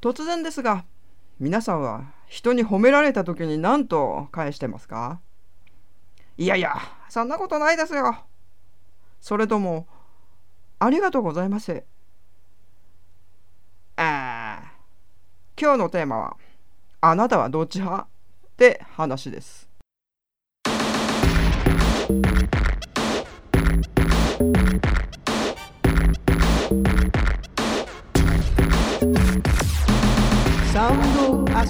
突然ですが皆さんは人に褒められた時に何と返してますか？いやいやそんなことないですよ。それともありがとうございます。あ今日のテーマはあなたはどっち派？って話です。え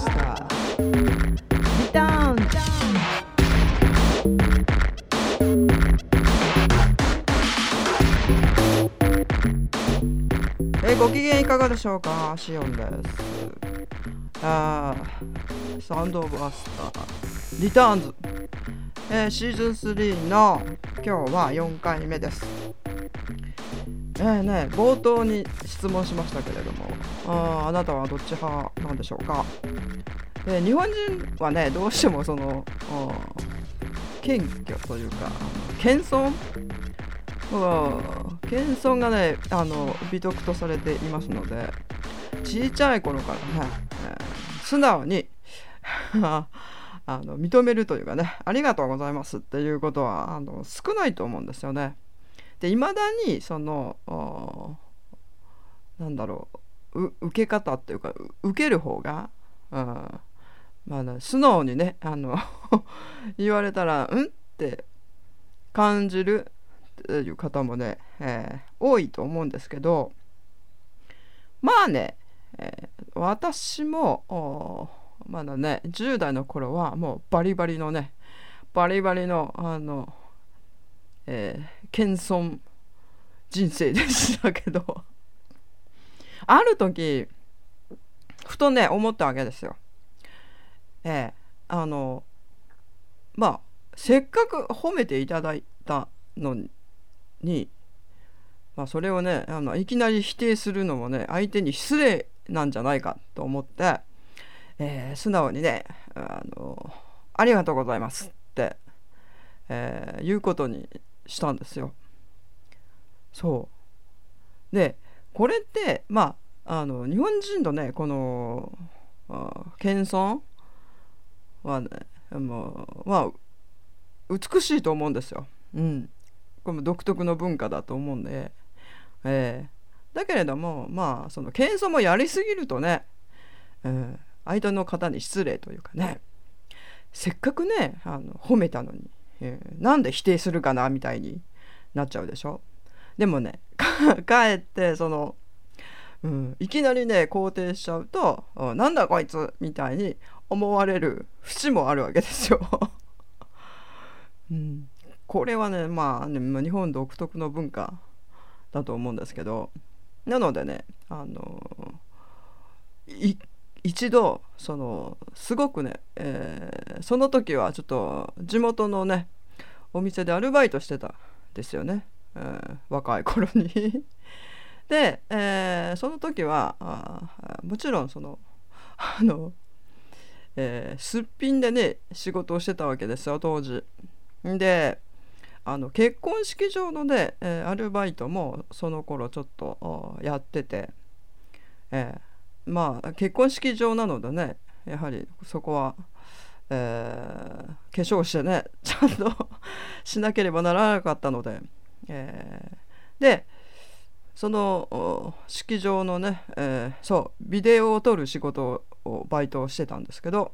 ご機嫌いかがでしょうか？シオンです。あーサウンドオブアスター。リターンズ、えーシーズン3の今日は4回目ですえーね、冒頭に質問しましたけれども。ああなたはどっち派なんでしょうか、え日本人はねどうしてもその謙虚というか謙遜？謙遜がねあの美徳とされていますので小さい頃からね、えー素直に あの認めるというかねありがとうございますっていうことはあの少ないと思うんですよね。でいまだにそのなんだろうう受け方っていうか受ける方が、うんまあ、素直にねあの 言われたら「うん?」って感じるっていう方もね、えー多いと思うんですけどまあね、えー私もまだね10代の頃はもうバリバリのねバリバリのあの、えー謙遜人生でしたけど ある時ふとね思ったわけですよ。ええあのまあせっかく褒めていただいたのに、まあ、それをねあのいきなり否定するのもね相手に失礼なんじゃないかと思って、えー素直にねあの「ありがとうございます」って、えー言うことにしたんですよ。そうでこれってまああの日本人のねこの謙遜はねもうまあ美しいと思うんですよ。うん、これも独特の文化だと思うんで、えーだけれどもまあその謙遜もやりすぎるとね、うん、相手の方に失礼というかねせっかくねあの褒めたのに、えーなんで否定するかなみたいになっちゃうでしょ？でもね かえってその、うん、いきなりね肯定しちゃうと「うんなんだこいつ」みたいに思われる節もあるわけですよ。うん、これはねまあね日本独特の文化だと思うんですけどなのでねあの一度そのすごくね、えーその時はちょっと地元のねお店でアルバイトしてたんですよね、えー若い頃に。で、えーその時はあもちろんそのあの、えーすっぴんでね仕事をしてたわけですよ当時。であの結婚式場のね、えーアルバイトもその頃ちょっとやってて、えーまあ結婚式場なのでねやはりそこは、えー化粧してねちゃんと しなければならなかったので、えーでその式場のね、えーそうビデオを撮る仕事をバイトをしてたんですけど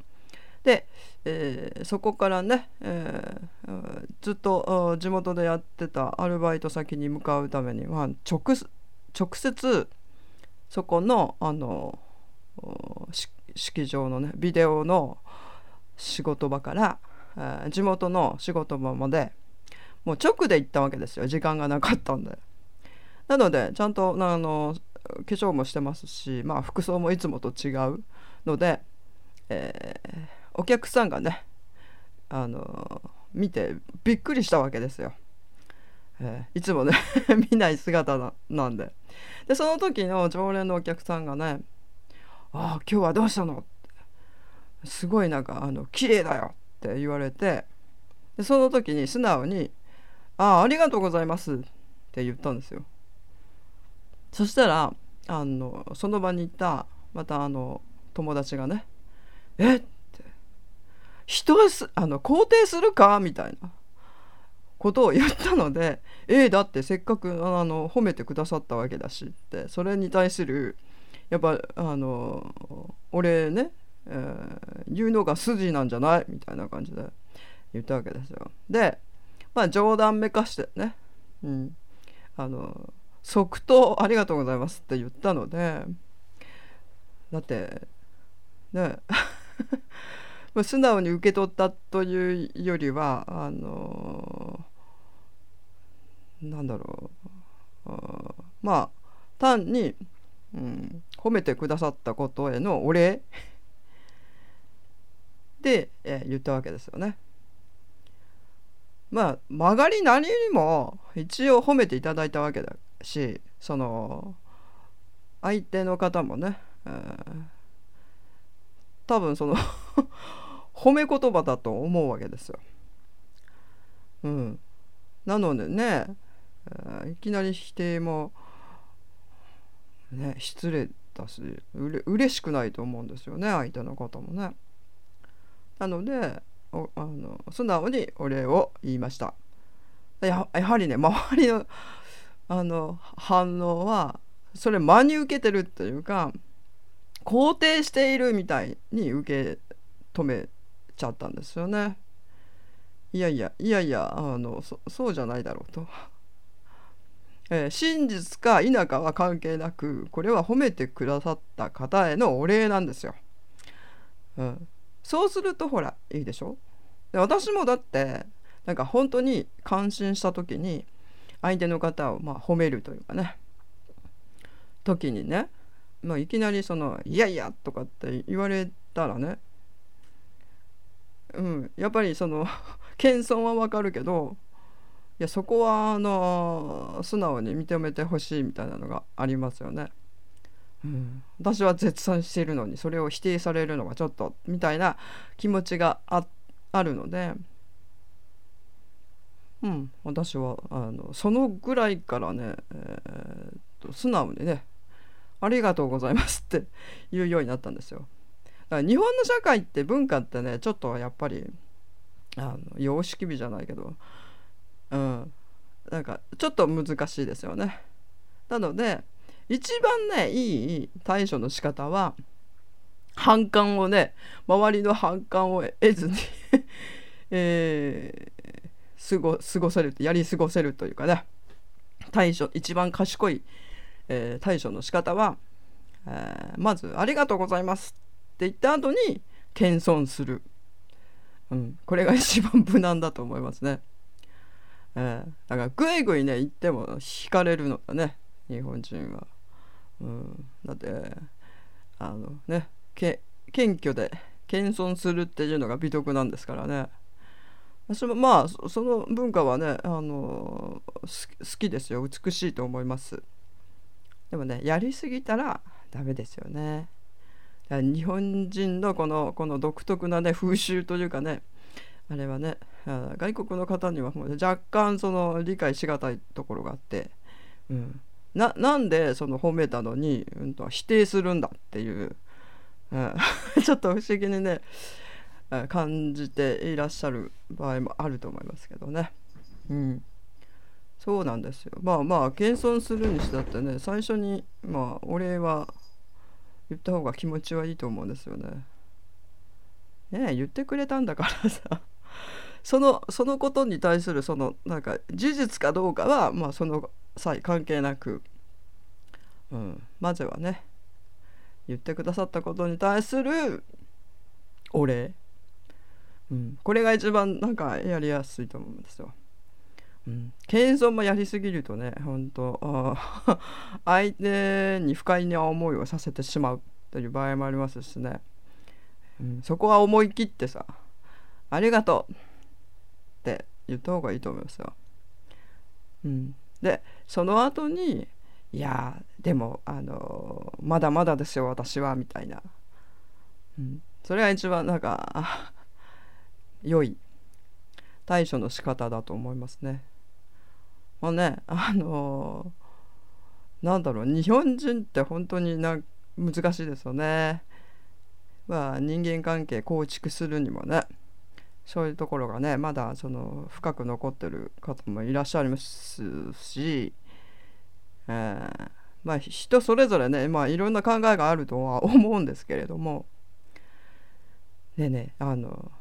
で、えーそこからね、えーずっと地元でやってたアルバイト先に向かうために、まあ、直直接そこのあの式場のねビデオの仕事場から、え地元の仕事場までもう直で行ったわけですよ時間がなかったんで。なのでちゃんとあの化粧もしてますし、まあ、服装もいつもと違うので、えーお客さんがねあの見てびっくりしたわけですよ。えーいつもね 見ない姿ななんででその時の常連のお客さんがね「あ今日はどうしたの?」すごいなんかあの「綺麗だよ」って言われてでその時に素直に「ああありがとうございます」って言ったんですよ。そしたらあのその場にいたまたあの友達がね「えっ?」て「人すあの肯定するか?」みたいなことを言ったので「ええだってせっかくあの褒めてくださったわけだし」ってそれに対するやっぱあの俺ね、えー、言うのが筋なんじゃない？みたいな感じで言ったわけですよ。でまあ冗談めかしてね、うん、あの即答ありがとうございますって言ったのでだってね 素直に受け取ったというよりはあのなんだろう。まあ単に、うん、褒めてくださったことへのお礼 で、えー、言ったわけですよね。まあ曲がり何にも一応褒めていただいたわけだしその相手の方もね、えー、多分その 褒め言葉だと思うわけですよ。うん、なのでね、えー、いきなり否定も、ね、失礼だしうれ嬉しくないと思うんですよね相手の方もね。なのであの素直にお礼を言いました。ややはりね周りの あの反応はそれ真に受けてるっていうか肯定しているみたいに受け止めちゃったんですよね。いやいやいやいやあの そうじゃないだろうと。えー、真実か否かは関係なくこれは褒めてくださった方へのお礼なんですよ。うん、そうするとほらいいでしょ？で私もだってなんか本当に感心した時に相手の方をまあ褒めるというかね。時にね、まあ、いきなりその「いやいや」とかって言われたらね。うん、やっぱりその 謙遜はわかるけどいやそこはあの素直に認めてほしいみたいなのがありますよね。うん、私は絶賛しているのにそれを否定されるのがちょっとみたいな気持ちがあるので、うん、私はあのそのぐらいからね、えー、と素直にね「ありがとうございます」って言うようになったんですよ。だから日本の社会って文化ってねちょっとやっぱりあの様式美じゃないけどうんなんかちょっと難しいですよね。なので一番ねいい対処の仕方は反感をね周りの反感を得ずに えー、過ご過ごせるやり過ごせるというかね対処一番賢い、えー、対処の仕方は、えー、まず「ありがとうございます」って言った後に謙遜する、うん、これが一番無難だと思いますね。えー、だからぐいぐいね言っても引かれるのだね日本人は。うん、だってあのね謙虚で謙遜するっていうのが美徳なんですからね。そのまあその文化はねあの好きですよ美しいと思います。でもねやりすぎたらダメですよね。日本人のこのこの独特なね風習というかねあれはね外国の方にはもう若干その理解しがたいところがあって、うん、ななんでその褒めたのに、うん、と否定するんだっていう、うん、ちょっと不思議にね感じていらっしゃる場合もあると思いますけどね。うん、そうなんですよ。まあまあ謙遜するにしたってね最初にまあお礼は言った方が気持ちはいいと思うんですよね。ねえ言ってくれたんだからさそのそのことに対するそのなんか事実かどうかはまあその際関係なく、うん、まずはね言ってくださったことに対するお礼、うん、これが一番なんかやりやすいと思うんですよ。うん、謙遜もやりすぎるとね本当あ 相手に不快な思いをさせてしまうという場合もありますしね、うん、そこは思い切ってさ「ありがとう」って言った方がいいと思いますよ。うん、でその後に「いやでもあのまだまだですよ私は」みたいな、うん、それが一番なんか良い対処の仕方だと思いますね。まあねあのー、なんだろう日本人って本当にな難しいですよね。まあ人間関係構築するにもねそういうところがねまだその深く残ってる方もいらっしゃいますし、えー、まあ人それぞれねまあいろんな考えがあるとは思うんですけれどもでねあの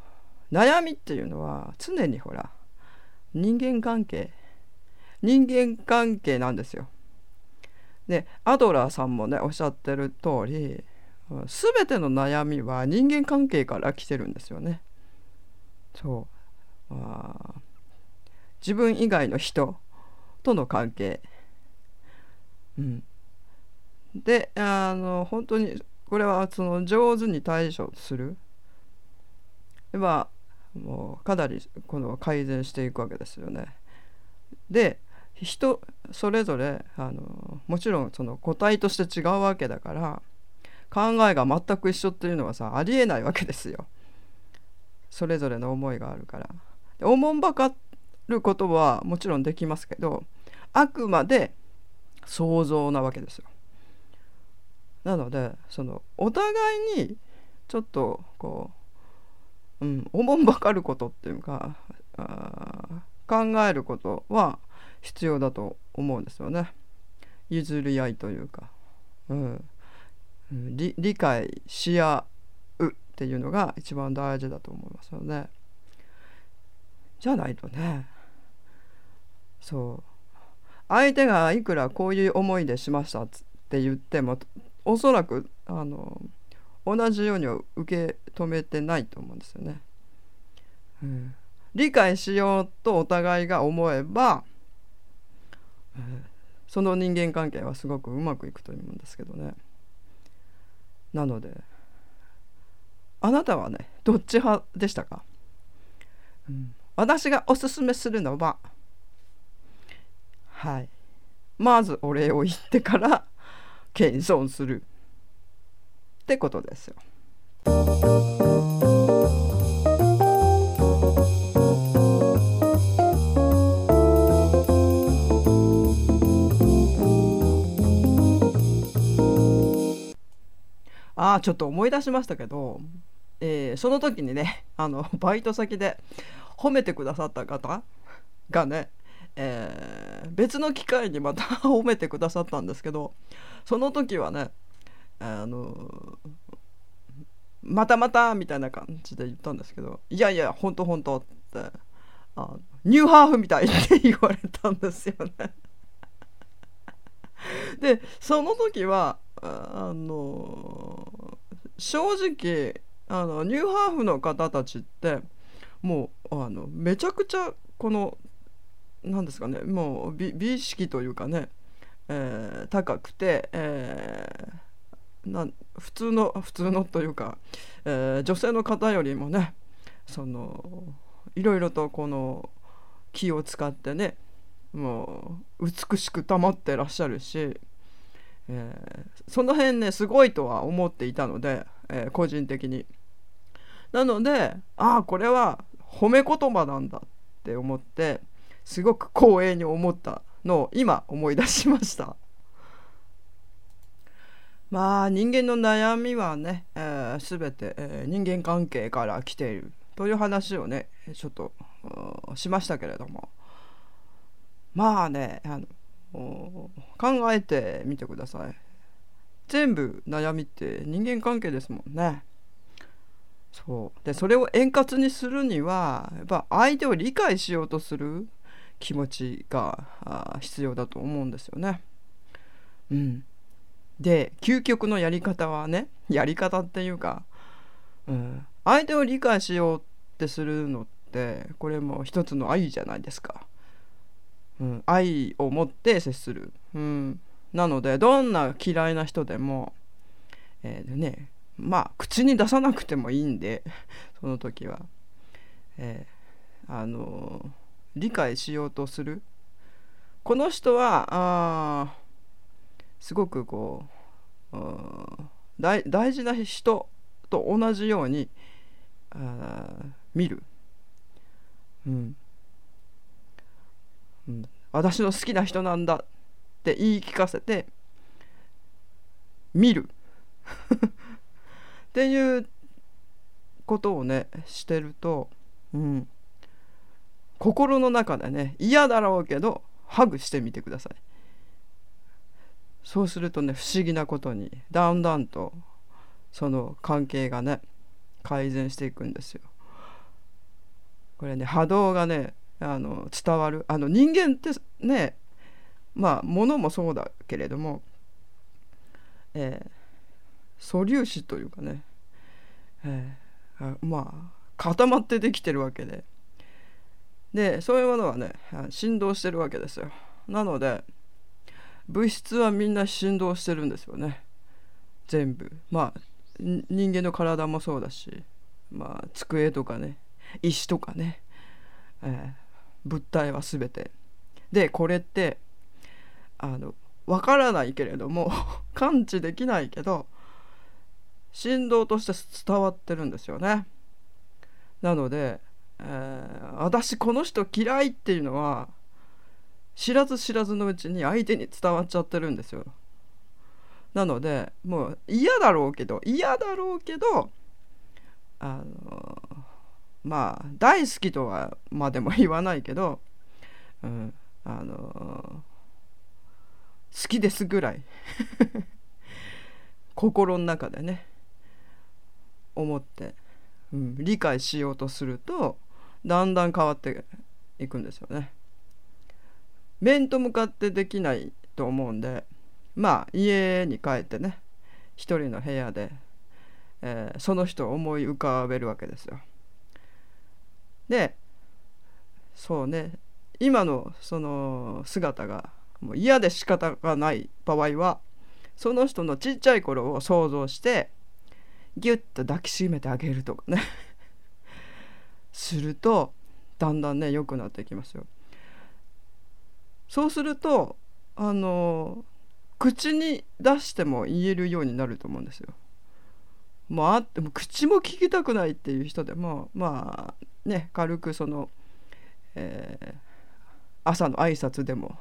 悩みっていうのは常にほら人間関係人間関係なんですよ。でアドラーさんもねおっしゃってる通り全ての悩みは人間関係から来てるんですよね。そうあ自分以外の人との関係。うん、であの本当にこれはその上手に対処するではもうかなりこの改善していくわけですよね。で人それぞれあのもちろんその個体として違うわけだから考えが全く一緒っていうのはさありえないわけですよ。それぞれの思いがあるから。おもんばかることはもちろんできますけどあくまで想像なわけですよ。なのでそのお互いにちょっとこう、うん、おもんばかることっていうかあ考えることは必要だと思うんですよね。譲り合いというか、うん、理理解し合うっていうのが一番大事だと思いますよね。じゃないとねそう相手がいくらこういう思いでしましたって言ってもおそらくあの同じようには受け止めてないと思うんですよね。うん、理解しようとお互いが思えば、うん、その人間関係はすごくうまくいくと思うんですけどね。なのであなたはねどっち派でしたか、うん、私がおすすめするのははい。まずお礼を言ってから謙遜する。ってことですよ。あちょっと思い出しましたけど、えー、その時にね あのバイト先で褒めてくださった方がね、えー、別の機会にまた 褒めてくださったんですけどその時はねあのまたまたみたいな感じで言ったんですけどいやいやほんとほんとってあニューハーフみたいって言われたんですよね。でその時はあの正直あのニューハーフの方たちってもうあのめちゃくちゃこの何ですかねもう美美意識というかね、えー、高くて、えー、な普通の普通のというか、えー、女性の方よりもねそのいろいろとこの気を使ってねもう美しく保ってらっしゃるしえー、その辺ねすごいとは思っていたので、えー、個人的に。なのでああこれは褒め言葉なんだって思ってすごく光栄に思ったのを今思い出しました。まあ人間の悩みはね、えー、全て、えー、人間関係から来ているという話をねちょっとしましたけれどもまあねあの考えてみてください全部悩みって人間関係ですもんね。そう。でそれを円滑にするにはやっぱ相手を理解しようとする気持ちが必要だと思うんですよね。うん。で究極のやり方はねやり方っていうか、うん、相手を理解しようってするのってこれも一つの愛じゃないですか。うん、愛を持って接する、うん、なのでどんな嫌いな人でも、えー、ねまあ口に出さなくてもいいんで その時は、えー、あのー、理解しようとする。この人はあすごくこう大事な人と同じようにあ見る、うん、うん、私の好きな人なんだ。って言い聞かせて見る。っていうことをねしてると、うん、心の中でね嫌だろうけどハグしてみてください。そうするとね不思議なことにだんだんとその関係がね改善していくんですよ。これね波動がねあの伝わる。あの人間ってねまあ物もそうだけれども、えー、素粒子というかね、えー、まあ固まってできてるわけで。でそういうものはね振動してるわけですよ。なので物質はみんな振動してるんですよね。全部。まあ人間の体もそうだしまあ机とかね石とかね、えー、物体は全て。でこれってあのわからないけれども 感知できないけど振動として伝わってるんですよねなのでえー、私この人嫌いっていうのは知らず知らずのうちに相手に伝わっちゃってるんですよ。なのでもう嫌だろうけど嫌だろうけどあのまあ大好きとはまでも言わないけど、うん、あの好きですぐらい。心の中でね。思って、うん、理解しようとするとだんだん変わっていくんですよね。面と向かってできないと思うんでまあ家に帰ってね一人の部屋で、えー、その人を思い浮かべるわけですよ。でそうね。今のその姿がもう嫌で仕方がない場合はその人のちっちゃい頃を想像してギュッと抱きしめてあげるとかね するとだんだんね良くなってきますよ。そうするとあの口に出しても言えるようになると思うんですよ。もうあっても口も聞きたくないっていう人でもまあね軽くその、えー、朝の挨拶でも、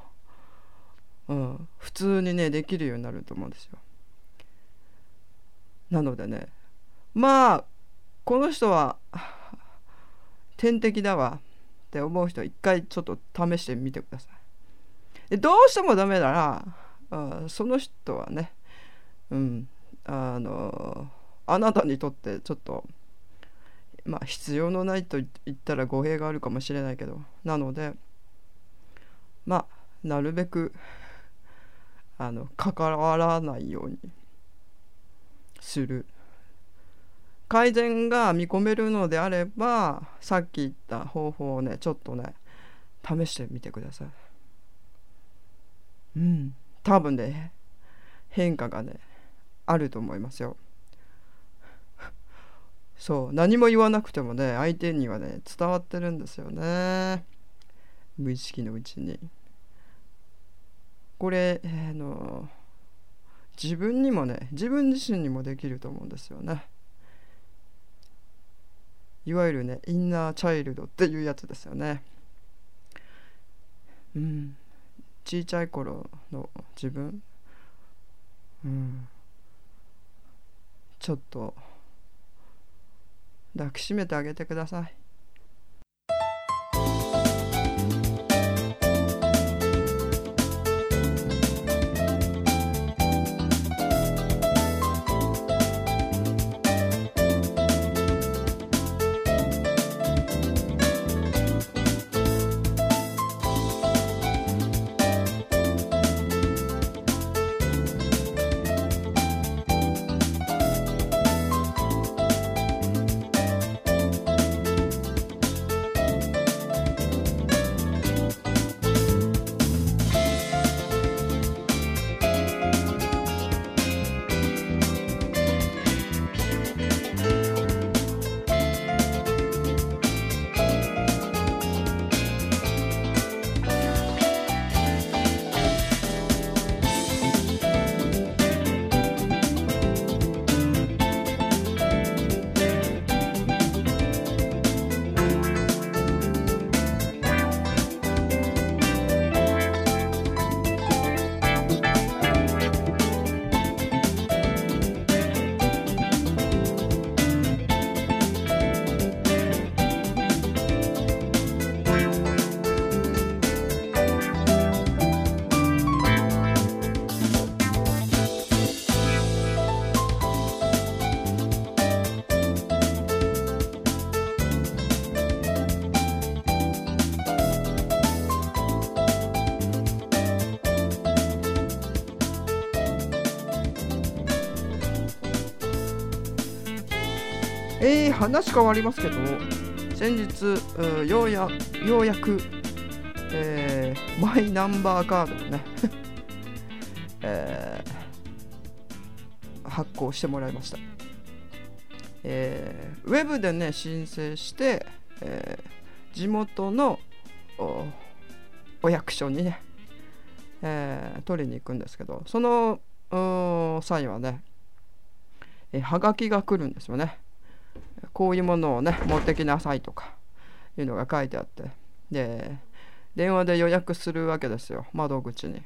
うん、普通にねできるようになると思うんですよ。なのでねまあこの人は天敵だわって思う人は一回ちょっと試してみてください。でどうしてもダメならあその人はねうんあのあなたにとってちょっとまあ必要のないと言ったら語弊があるかもしれないけどなのでまあなるべくあの関わらないようにする。改善が見込めるのであればさっき言った方法をねちょっとね試してみてください。うん。多分ね変化がねあると思いますよ。そう。何も言わなくてもね相手にはね伝わってるんですよね。無意識のうちに。これ、えー、の自分にもね自分自身にもできると思うんですよね。いわゆるねインナーチャイルドっていうやつですよね。うん。小さい頃の自分。うん。ちょっと抱きしめてあげてください。話変わりますけど先日ようやようやく、えー、マイナンバーカードをね、えー、発行してもらいました、えー、ウェブでね申請して、えー、地元のお役所にね、えー、取りに行くんですけどその際はね、え、はがきが来るんですよね。こういうものをね持ってきなさいとかいうのが書いてあってで電話で予約するわけですよ窓口に。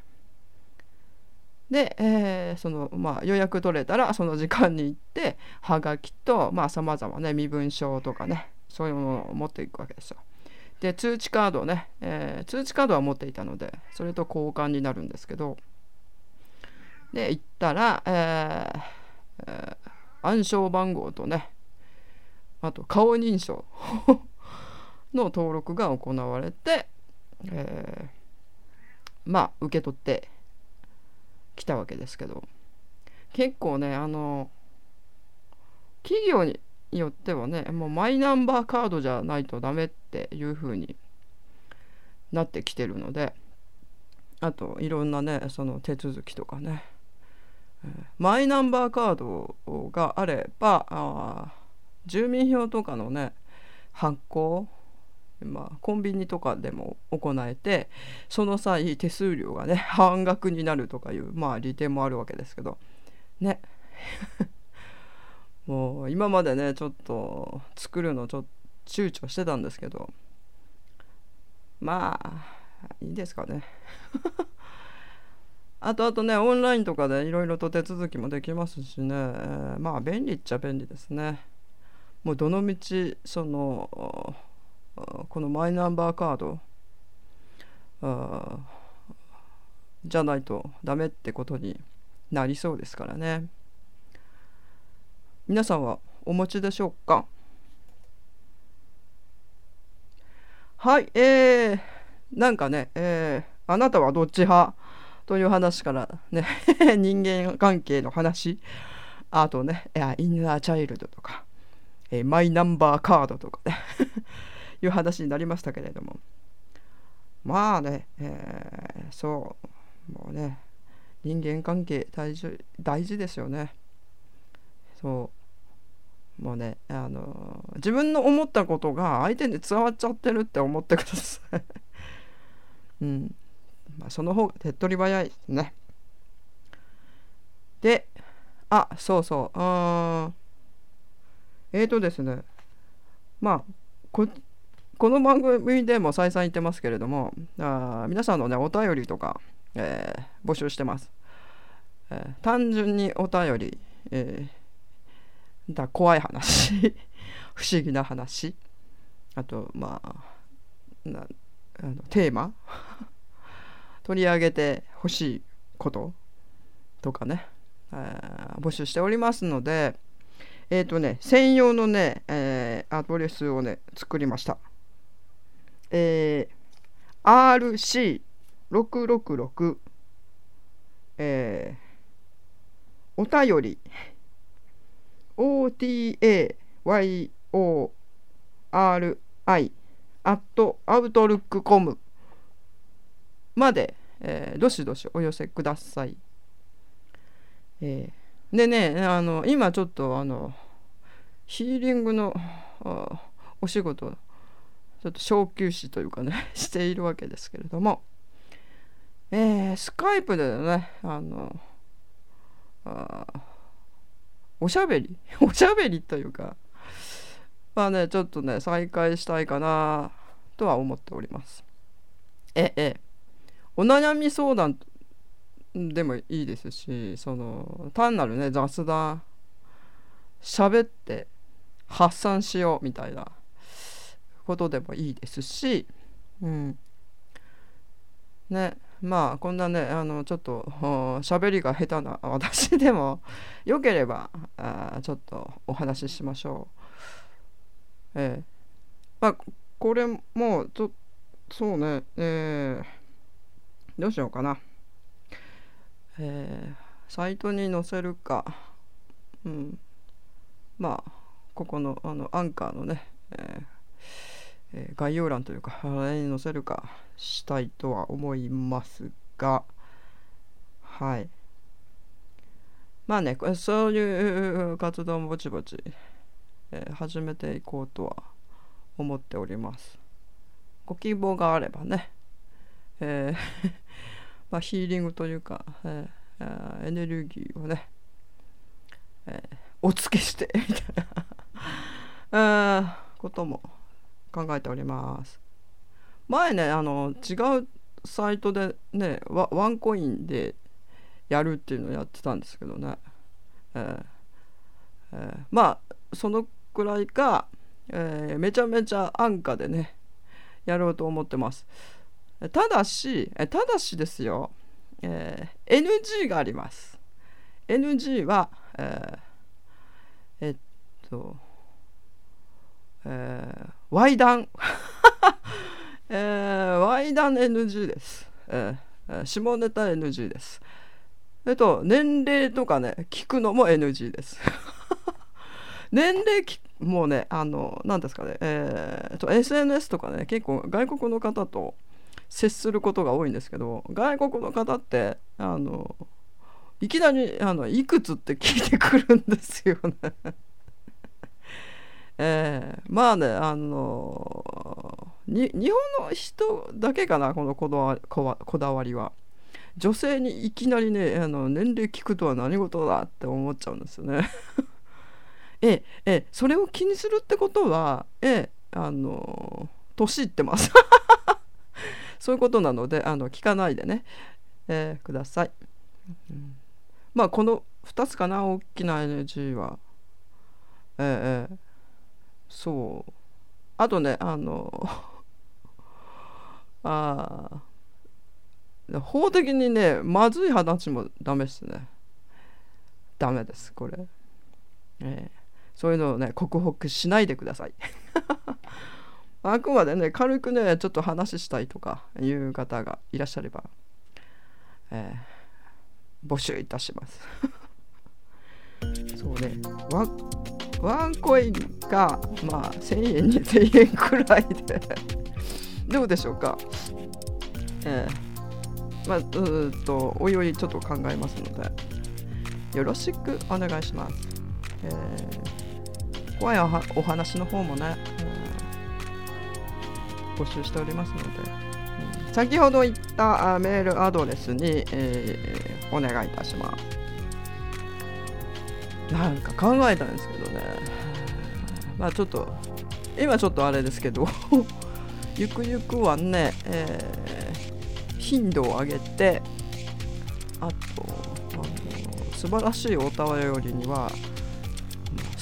で、えー、そのまあ、予約取れたらその時間に行ってはがきとさまざ、まね身分証とかねそういうものを持っていくわけですよ。で通知カードね、えー、通知カードは持っていたのでそれと交換になるんですけどで行ったら、えーえー、暗証番号とねあと顔認証 の登録が行われて、えー、まあ受け取ってきたわけですけど。結構ねあの企業によってはねもうマイナンバーカードじゃないとダメっていう風になってきてるのであといろんなねその手続きとかねマイナンバーカードがあればあ住民票とかのね発行まあ、コンビニとかでも行えてその際手数料がね半額になるとかいうまあ利点もあるわけですけどね。もう今までねちょっと作るのちょっと躊躇してたんですけどまあいいですかね。あとあとねオンラインとかでいろいろと手続きもできますしね、え、まあ便利っちゃ便利ですね。もうどのみちそのこのマイナンバーカードじゃないとダメってことになりそうですからね。皆さんはお持ちでしょうか？はいえー、なんかね、えー、あなたはどっち派？という話からね 人間関係の話。あとねインナーチャイルドとか、えー、マイナンバーカードとかね。いう話になりましたけれども。まあね、えー、そう。もうね人間関係大事大事ですよね。そう。もうねあの自分の思ったことが相手に伝わっちゃってるって思ってください。うん。まあその方が手っ取り早いですね。であそうそう。うんえーとですねまあここの番組でも再三言ってますけれどもあ皆さんのねお便りとか、えー、募集してます、えー、単純にお便り、えー、だ怖い話 不思議な話あとまあなあのテーマ 取り上げてほしいこととかね、えー、募集しておりますのでえっ、ー、とね専用のね、えー、アドレスをね作りました。えー、RC666、えー、お便り。OTAYORI アットアウトルックコム。まで、えー、どしどしお寄せください。えー、でねあの今ちょっとあのヒーリングのお仕事ちょっと小休止というかね しているわけですけれども、えー、スカイプでねあのあおしゃべり おしゃべりというかまあねちょっとね再開したいかなとは思っております。ええお悩み相談でもいいですしその単なるね雑談喋って発散しようみたいなことでもいいですし、うん、ねまあこんなねあのちょっと喋りが下手な私でもよければあちょっとお話ししましょう。えー、まあこれもちょそうねえー、どうしようかな。えー、サイトに載せるか、うん、まあここのあのアンカーのね、えー、概要欄というかあれに載せるかしたいとは思いますが。はい。まあねそういう活動もぼちぼち、えー、始めていこうとは思っております。ご希望があればね、えーまあ、ヒーリングというか、えー、エネルギーをね、えー、お付けして みたいなことも考えております。前ねあの違うサイトでねワワンコインでやるっていうのをやってたんですけどね、えーえー、まあそのくらいか、えー、めちゃめちゃ安価でねやろうと思ってます。ただし、ただしですよ、えー、NG があります。NG は、えー、えっと、えー、Y 談、えー、Y 談 NG です、えー。下ネタ NG です。えっと、年齢とかね、聞くのも NG です。年齢もうね、あの、何ですかね、えー、と SNS とかね、結構外国の方と、接することが多いんですけど外国の方ってあのいきなりあのいくつって聞いてくるんですよね。えー、まあねあの日本の人だけかなこのこだわこだわりは。女性にいきなりねあの年齢聞くとは何事だって思っちゃうんですよね。ええそれを気にするってことはえあの年いってます。そういうことなのであの聞かないでね、えー、ください、うん、まあこの2つかな大きな NG は。えー、えー、そう。あとねあの あ法的にねまずい話もダメですね。ダメですこれ、えー、そういうのをね克服しないでください。あくまでね軽くねちょっと話したいとかいう方がいらっしゃれば、えー、募集いたします。そうね。ワワンコインがまあ1000円2000円くらいで。どうでしょうか？えー、まあうっとおいおいちょっと考えますので。よろしくお願いします、えー、怖いお話の方もね、募集しておりますので、うん、先ほど言ったメールアドレスに、えー、お願いいたします。なんか考えたんですけどね。まあちょっと今ちょっとあれですけど ゆくゆくはね、えー、頻度を上げてあとあの素晴らしいお便りには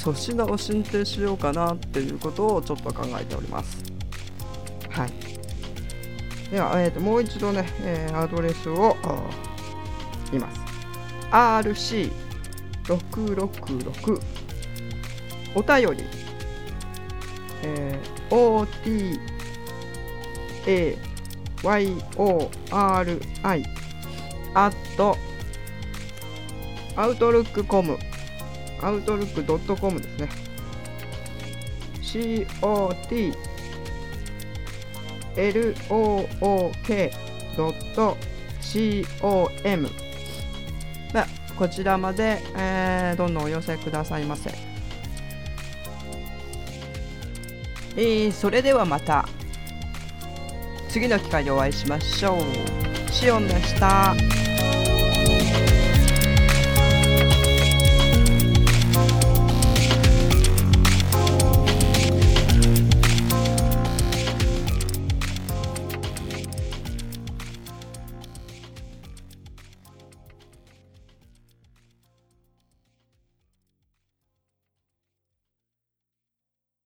粗品を進呈しようかなっていうことをちょっと考えております。はい。では、えーと、もう一度ね、えー、アドレスを言います。RC666 お便り、えー、OTAYORI アットアウトルックコム。アウトルックドットコムですね。COT look.com こちらまで、えー、どんどんお寄せくださいませ、えー、それではまた。次の機会でお会いしましょう。シオンでした。